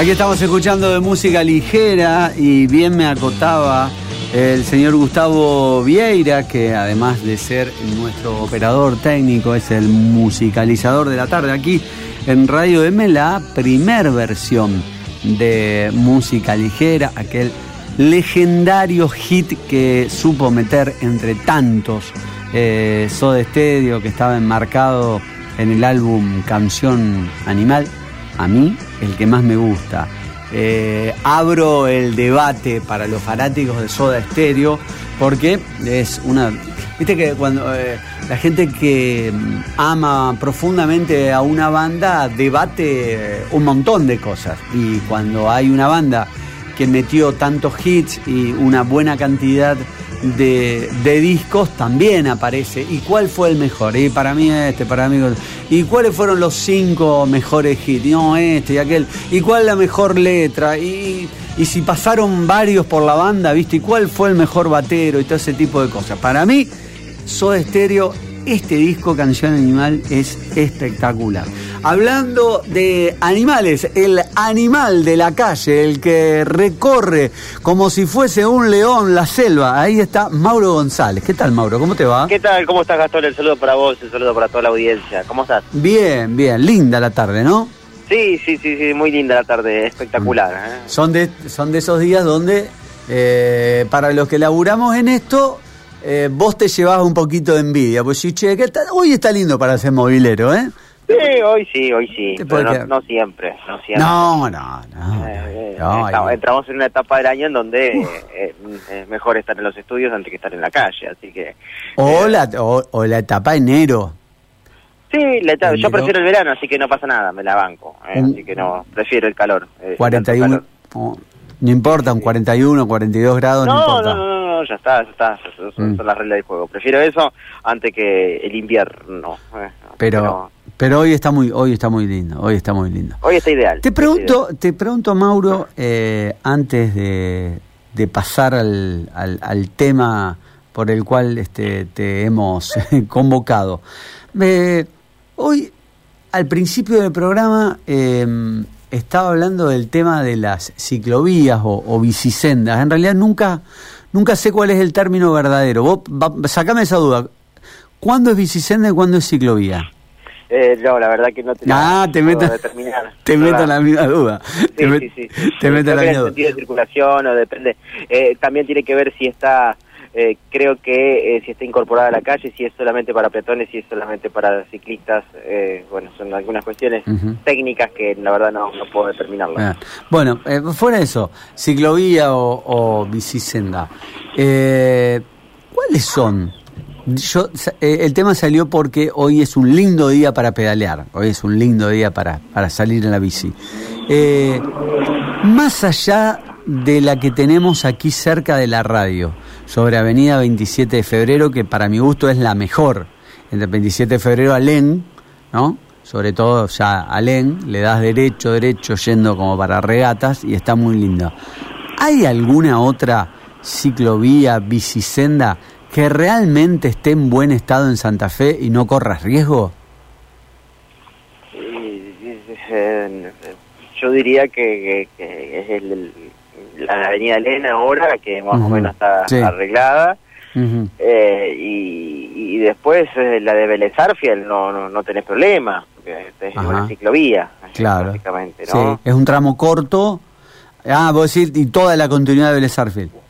Aquí estamos escuchando de música ligera y bien me acotaba el señor Gustavo Vieira, que además de ser nuestro operador técnico, es el musicalizador de la tarde aquí en Radio M, la primer versión de música ligera, aquel legendario hit que supo meter entre tantos eh, Soda que estaba enmarcado en el álbum Canción Animal, a mí el que más me gusta. Eh, abro el debate para los fanáticos de Soda Stereo porque es una... Viste que cuando eh, la gente que mm, ama profundamente a una banda debate un montón de cosas y cuando hay una banda que metió tantos hits y una buena cantidad de, discos también aparece. ¿Y cuál fue el mejor? Y para mí este, para mí... ¿Y cuáles fueron los cinco mejores hits? No, este y aquel. ¿Y cuál la mejor letra? Y, y si pasaron varios por la banda, ¿viste? ¿Y cuál fue el mejor batero? Y todo ese tipo de cosas. Para mí, Soda Stereo este disco Canción Animal es espectacular. Hablando de animales, el animal de la calle, el que recorre como si fuese un león la selva, ahí está Mauro González. ¿Qué tal Mauro? ¿Cómo te va? ¿Qué tal? ¿Cómo estás Gastón? El saludo para vos, el saludo para toda la audiencia. ¿Cómo estás? Bien, bien, linda la tarde, ¿no? Sí, sí, sí, sí, muy linda la tarde, espectacular. ¿eh? Son, de, son de esos días donde, eh, para los que laburamos en esto, eh, vos te llevas un poquito de envidia, pues sí, che, hoy está lindo para ser movilero, ¿eh? Sí, hoy sí, hoy sí, pero no, siempre, no siempre. No, no, no. Eh, entramos en una etapa del año en donde eh, es mejor estar en los estudios antes que estar en la calle, así que... O, la, o, la etapa enero. Sí, la etapa, yo prefiero el verano, así que no pasa nada, me la banco, así que no, prefiero el calor. 41, no importa, un 41, 42 grados, no, importa. No, no, no, ya está, ya está, son, mm. las reglas del juego. Prefiero eso antes que el invierno. Eh, pero, pero, hoy está muy, hoy está muy lindo, hoy está muy lindo. Hoy está ideal. Te pregunto, te pregunto, Mauro, eh, antes de, de pasar al, al, tema por el cual este, te hemos convocado. Eh, hoy, al principio del programa, eh, estaba hablando del tema de las ciclovías o, bicisendas. En realidad nunca, nunca sé cuál es el término verdadero. Vos, sacame esa duda. ¿Cuándo es bicisenda y cuándo es ciclovía? Eh, no, la verdad que no te, ah, te meto, te meto la misma duda. Sí, te, sí, sí. Te meto la misma duda. sentido de circulación o depende. Eh, también tiene que ver si está eh, creo que eh, si está incorporada a la calle, si es solamente para peatones, si es solamente para ciclistas, eh, bueno, son algunas cuestiones técnicas que la verdad no, no puedo determinarlo. Ah, bueno, fuera eso, ciclovía o, o bicisenda, ¿cuáles son? Yo, el tema salió porque hoy es un lindo día para pedalear, hoy es un lindo día para, para salir en la bici. más allá de la que tenemos aquí cerca de la radio, sobre Avenida 27 de Febrero, que para mi gusto es la mejor. Entre 27 de Febrero a Len, ¿no? Sobre todo ya a Len, le das derecho, derecho, yendo como para regatas y está muy lindo. ¿Hay alguna otra ciclovía, bicisenda que realmente esté en buen estado en Santa Fe y no corras riesgo? Yo diría que, es el, la avenida Elena ahora, que más o menos está arreglada. eh, y, después eh, la de Vélez no, no, no tenés problema, porque es una ciclovía, claro. básicamente, ¿no? Sí. Es un tramo corto. Ah, vos decís, y toda la continuidad de Vélez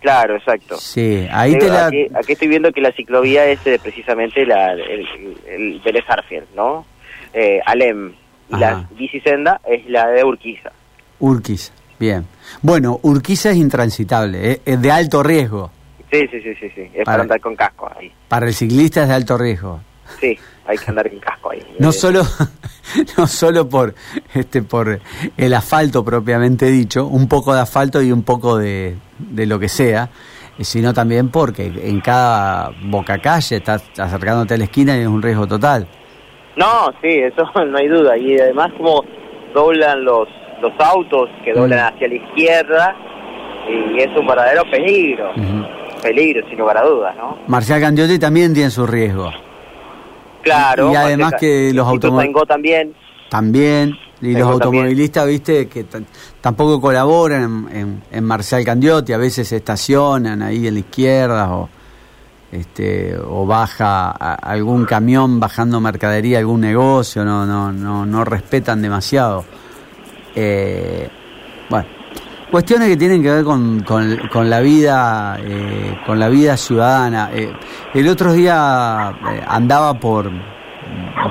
Claro, exacto. Sí, ahí te la... Aquí, estoy viendo que la ciclovía es eh, precisamente la, el, el Vélez ¿no? Eh, Alem. Y la bicisenda es la de Urquiza. Urquiza. Bien. Bueno, Urquiza es intransitable, ¿eh? es de alto riesgo. Sí, sí, sí, sí, sí. es para, andar con casco ahí. Para el ciclista es de alto riesgo. Sí, hay que andar con casco ahí. No solo, no solo por, este, por el asfalto propiamente dicho, un poco de asfalto y un poco de, de lo que sea, sino también porque en cada boca calle estás acercándote a la esquina y es un riesgo total. No, sí, eso no hay duda. Y además como doblan los los autos que doblan mm. hacia la izquierda y es un verdadero peligro. Peligro, sin lugar a dudas, ¿no? Marcial Gandiotti también tiene su riesgo. Claro. Y, además que los automóviles... también. También. Y los automovilistas, viste, que tampoco colaboran en, en, Marcial Candiotti, a veces se estacionan ahí en la izquierda o este o baja algún camión bajando mercadería algún negocio, no no no no respetan demasiado. Eh, bueno, cuestiones que tienen que ver con, con, la vida eh, con la vida ciudadana. Eh, el otro día andaba por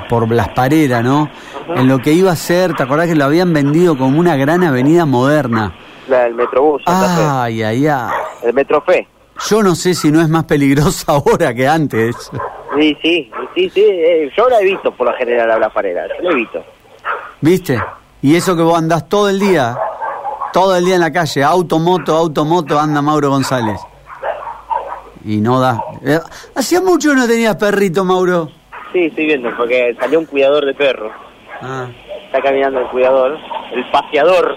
por Parera, ¿no? En lo que iba a ser, ¿te acordás que lo habían vendido como una gran avenida moderna? La del Metrobús. Ay, ay, ay. El Metrofe. Yo no sé si no es más peligrosa ahora que antes. Sí, sí, sí, sí. Eh, yo la he visto por lo general a Parera, yo la he visto. ¿Viste? Y eso que vos andás todo el día, todo el día en la calle, auto, moto, auto, moto, anda Mauro González. Y no da. Eh, hacía mucho que no tenías perrito, Mauro. Sí, estoy viendo, porque salió un cuidador de perros. Ah. Está caminando el cuidador, el paseador.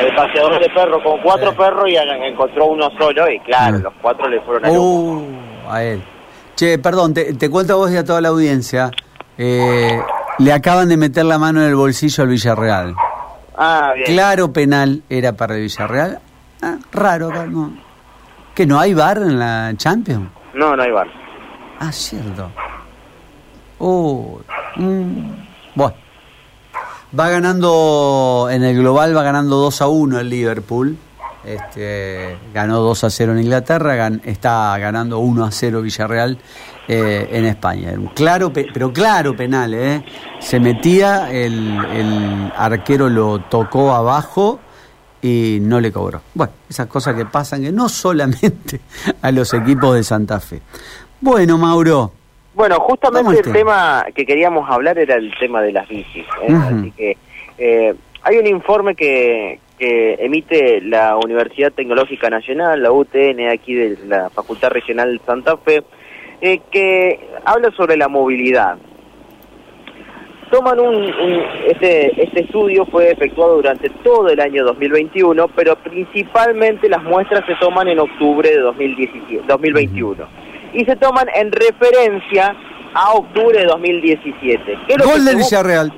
El paseador de perros con cuatro perros y encontró uno solo y claro, mm. los cuatro le fueron a uh, a él. Che, perdón, te, te cuento a vos y a toda la audiencia. Eh, le acaban de meter la mano en el bolsillo al Villarreal. Ah, bien. Claro penal era para el Villarreal. Ah, raro, no. ¿Que no hay bar en la Champions? No, no hay bar. Ah, cierto. Oh, Bueno. Va ganando, en el global va ganando 2 a 1 el Liverpool. Este, ganó 2 a 0 en Inglaterra, está ganando 1 a 0 Villarreal eh, en España. Claro, pero claro penal, ¿eh? Se metía, el, el arquero lo tocó abajo y no le cobró. Bueno, esas cosas que pasan que no solamente a los equipos de Santa Fe. Bueno, Mauro, bueno, justamente el tema que queríamos hablar era el tema de las bicis. ¿eh? Así que eh, hay un informe que, que emite la Universidad Tecnológica Nacional, la UTN, aquí de la Facultad Regional de Santa Fe, eh, que habla sobre la movilidad. Toman un, este, este estudio fue efectuado durante todo el año 2021, pero principalmente las muestras se toman en octubre de 2017, 2021 y se toman en referencia a octubre de 2017. Gol del Villarreal.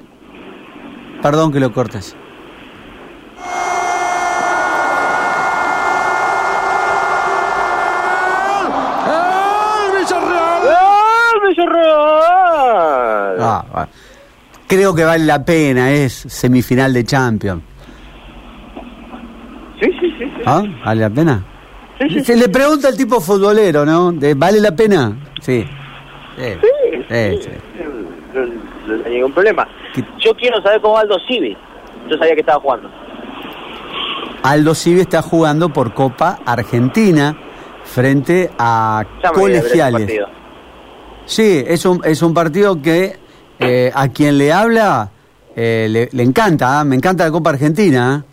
Perdón que lo cortes. Ah, creo que vale la pena, es semifinal de Champions. Sí, sí, sí. ¿Ah? ¿Vale la pena? Se le pregunta al tipo futbolero, ¿no? ¿Vale la pena? Sí. Sí, sí, No, hay ningún problema. Yo quiero saber cómo Aldo Civi. Yo sabía que estaba jugando. Aldo Civi está jugando por Copa Argentina frente a colegiales. Sí, es un, es un partido que eh, a quien le habla eh, le, encanta, ¿ah? me encanta la Copa Argentina.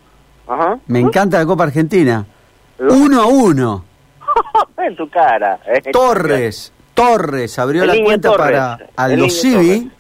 ¿ah? Ajá. Me encanta la Copa Argentina. Uno a uno. en tu cara. Eh. Torres, Torres abrió la cuenta para Aldo Civi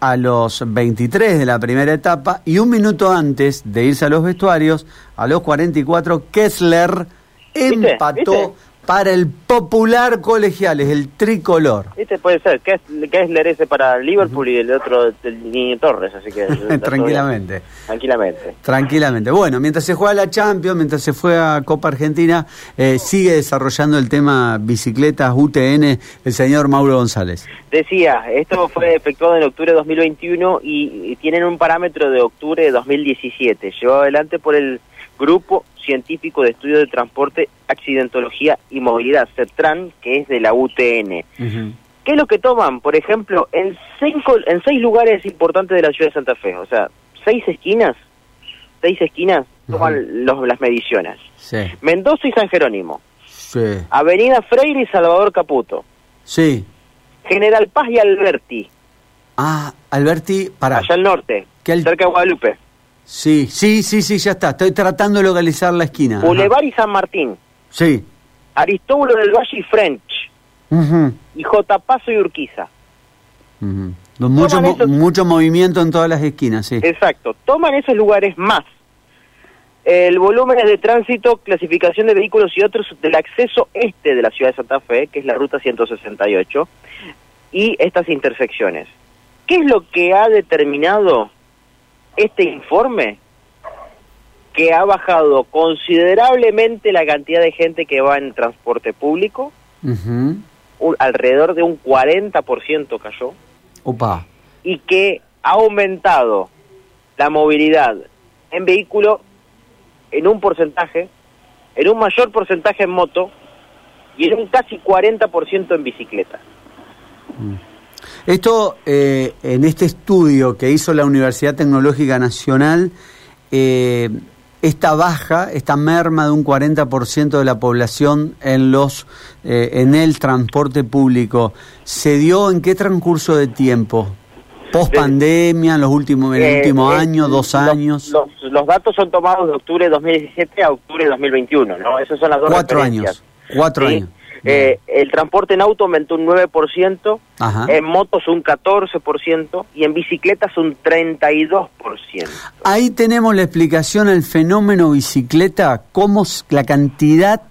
a los 23 de la primera etapa y un minuto antes de irse a los vestuarios, a los 44, Kessler empató para el popular colegial, es el tricolor. Este puede ser, que es, que es ese para Liverpool y el otro el Niño Torres, así que... Tranquilamente. Tranquilamente. Tranquilamente. Bueno, mientras se juega la Champions, mientras se juega Copa Argentina, eh, sigue desarrollando el tema bicicletas UTN el señor Mauro González. Decía, esto fue efectuado en octubre de 2021 y, y tienen un parámetro de octubre de 2017. Llevado adelante por el grupo científico de estudio de transporte, accidentología y movilidad, CETRAN, que es de la UTN. ¿Qué es lo que toman? Por ejemplo, en, cinco, en seis lugares importantes de la ciudad de Santa Fe, o sea, seis esquinas, seis esquinas, toman los, las mediciones. Mendoza y San Jerónimo. Avenida Freire y Salvador Caputo. Sí. General Paz y Alberti. Ah, Alberti, para. Allá al norte, cerca de Guadalupe. Sí, sí, sí, sí, ya está. Estoy tratando de localizar la esquina. Boulevard y San Martín. Sí. Aristóbulo del Valle y French. Y J. Paso y Urquiza. mucho, mucho movimiento en todas las esquinas, sí. Exacto. Toman esos lugares más. El volumen de tránsito, clasificación de vehículos y otros del acceso este de la ciudad de Santa Fe, que es la ruta 168, y estas intersecciones. ¿Qué es lo que ha determinado este informe que ha bajado considerablemente la cantidad de gente que va en transporte público, alrededor de un 40% cayó, Opa. y que ha aumentado la movilidad en vehículo en un porcentaje, en un mayor porcentaje en moto y en un casi 40% en bicicleta. Mm. Esto, eh, en este estudio que hizo la Universidad Tecnológica Nacional, eh, esta baja, esta merma de un 40% de la población en los eh, en el transporte público, ¿se dio en qué transcurso de tiempo? ¿Post pandemia, en los últimos, en el último año, dos años? Los, datos son tomados de octubre de 2017 a octubre de 2021, ¿no? Esas son las dos Cuatro años. Cuatro años. Eh, el transporte en auto aumentó un 9%, en motos un 14% y en bicicletas un 32%. Ahí tenemos la explicación del fenómeno bicicleta, cómo la cantidad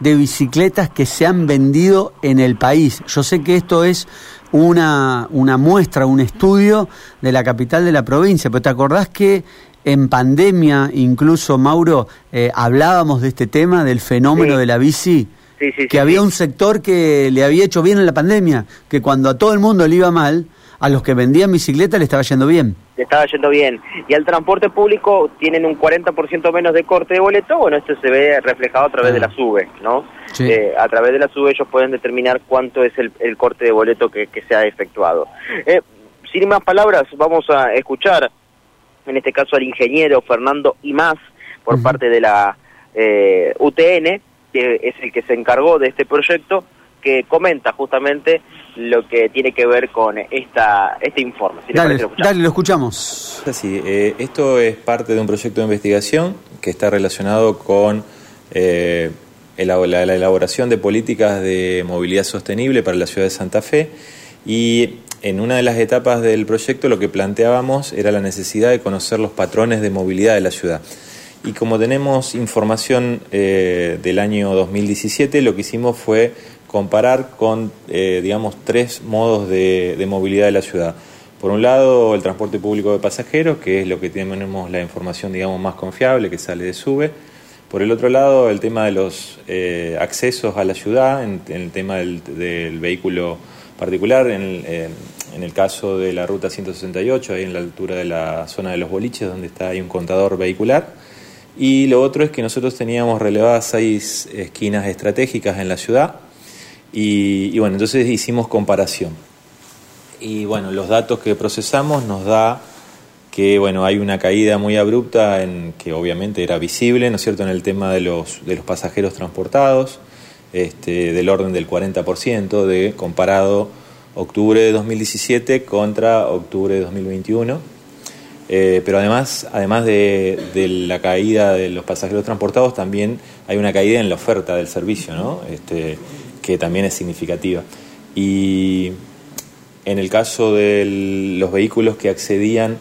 de bicicletas que se han vendido en el país. Yo sé que esto es una, una muestra, un estudio de la capital de la provincia, pero ¿te acordás que en pandemia, incluso Mauro, eh, hablábamos de este tema, del fenómeno de la bici? Que había un sector que le había hecho bien en la pandemia, que cuando a todo el mundo le iba mal, a los que vendían bicicleta le estaba yendo bien. Le estaba yendo bien. Y al transporte público tienen un 40% menos de corte de boleto, bueno, esto se ve reflejado a través de ah. la SUBE, ¿no? Eh, a través de la SUBE ellos pueden determinar cuánto es el, corte de boleto que, se ha efectuado. Eh, sin más palabras, vamos a escuchar, en este caso al ingeniero Fernando Imaz, por parte de la eh, UTN, que es el que se encargó de este proyecto, que comenta justamente lo que tiene que ver con esta este informe. dale, lo escuchamos. Eh, esto es parte de un proyecto de investigación que está relacionado con eh, la, elaboración de políticas de movilidad sostenible para la ciudad de Santa Fe y en una de las etapas del proyecto lo que planteábamos era la necesidad de conocer los patrones de movilidad de la ciudad. Y como tenemos información eh, del año 2017, lo que hicimos fue comparar con, eh, digamos, tres modos de, movilidad de la ciudad. Por un lado, el transporte público de pasajeros, que es lo que tenemos la información, digamos, más confiable, que sale de SUBE. Por el otro lado, el tema de los eh, accesos a la ciudad, en, el tema del, vehículo particular, en, en, el caso de la ruta 168, ahí en la altura de la zona de los boliches, donde está ahí un contador vehicular. Y lo otro es que nosotros teníamos relevadas seis esquinas estratégicas en la ciudad y, bueno, entonces hicimos comparación. Y bueno, los datos que procesamos nos da que bueno, hay una caída muy abrupta en que obviamente era visible, ¿no es cierto?, en el tema de los, de los pasajeros transportados, este, del orden del 40% de comparado octubre de 2017 contra octubre de 2021 eh, pero además, además de, la caída de los pasajeros transportados, también hay una caída en la oferta del servicio, ¿no? este, que también es significativa. Y en el caso de los vehículos que accedían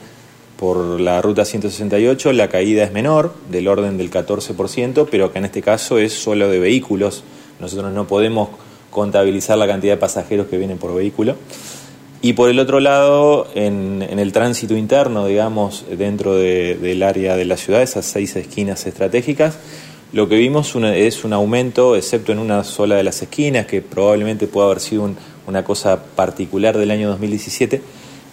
por la ruta 168, la caída es menor, del orden del 14%, pero que en este caso es solo de vehículos. Nosotros no podemos contabilizar la cantidad de pasajeros que vienen por vehículo. Y por el otro lado, en, el tránsito interno, digamos, dentro del área de la ciudad, esas seis esquinas estratégicas, lo que vimos es un aumento, excepto en una sola de las esquinas, que probablemente pueda haber sido una cosa particular del año 2017,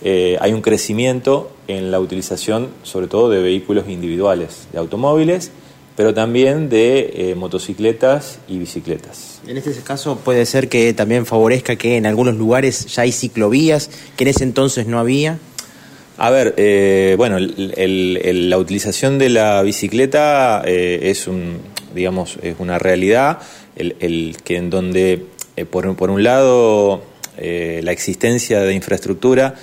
eh, hay un crecimiento en la utilización, sobre todo, de vehículos individuales, de automóviles, pero también de eh, motocicletas y bicicletas. En este caso puede ser que también favorezca que en algunos lugares ya hay ciclovías, que en ese entonces no había. A ver, eh, bueno, la utilización de la bicicleta eh, es un, digamos, es una realidad, el, que en donde por, por, un lado la existencia de infraestructura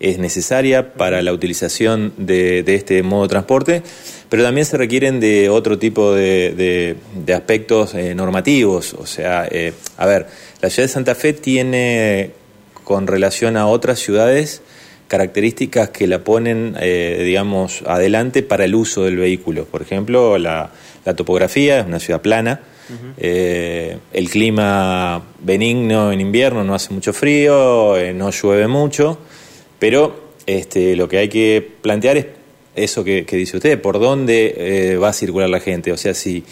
es necesaria para la utilización de, este modo de transporte, pero también se requieren de otro tipo de, aspectos eh, normativos. O sea, eh, a ver, la ciudad de Santa Fe tiene, con relación a otras ciudades, características que la ponen, eh, digamos, adelante para el uso del vehículo. Por ejemplo, la, topografía es una ciudad plana. el clima benigno en invierno, no hace mucho frío, no llueve mucho, pero este, lo que hay que plantear es eso que, dice usted, por dónde eh, va a circular la gente. O sea, si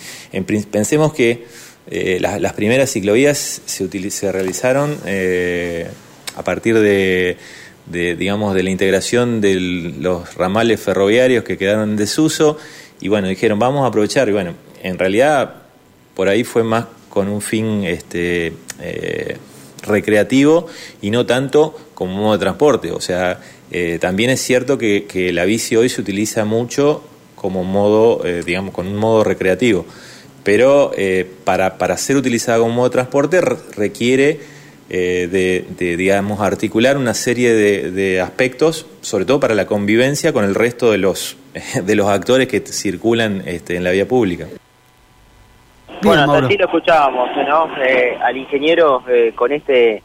pensemos que eh, las, primeras ciclovías se, realizaron eh, a partir de, digamos, de la integración de los ramales ferroviarios que quedaron en desuso y bueno, dijeron, vamos a aprovechar. Y bueno, en realidad por ahí fue más con un fin este, recreativo y no tanto como modo de transporte. O sea, eh, también es cierto que, la bici hoy se utiliza mucho como modo, eh, digamos, con un modo recreativo. Pero eh, para, para, ser utilizada como modo de transporte requiere de, digamos, articular una serie de, aspectos, sobre todo para la convivencia con el resto de los, de los actores que circulan este, en la vía pública. Bueno, así lo escuchábamos, ¿no? al ingeniero con este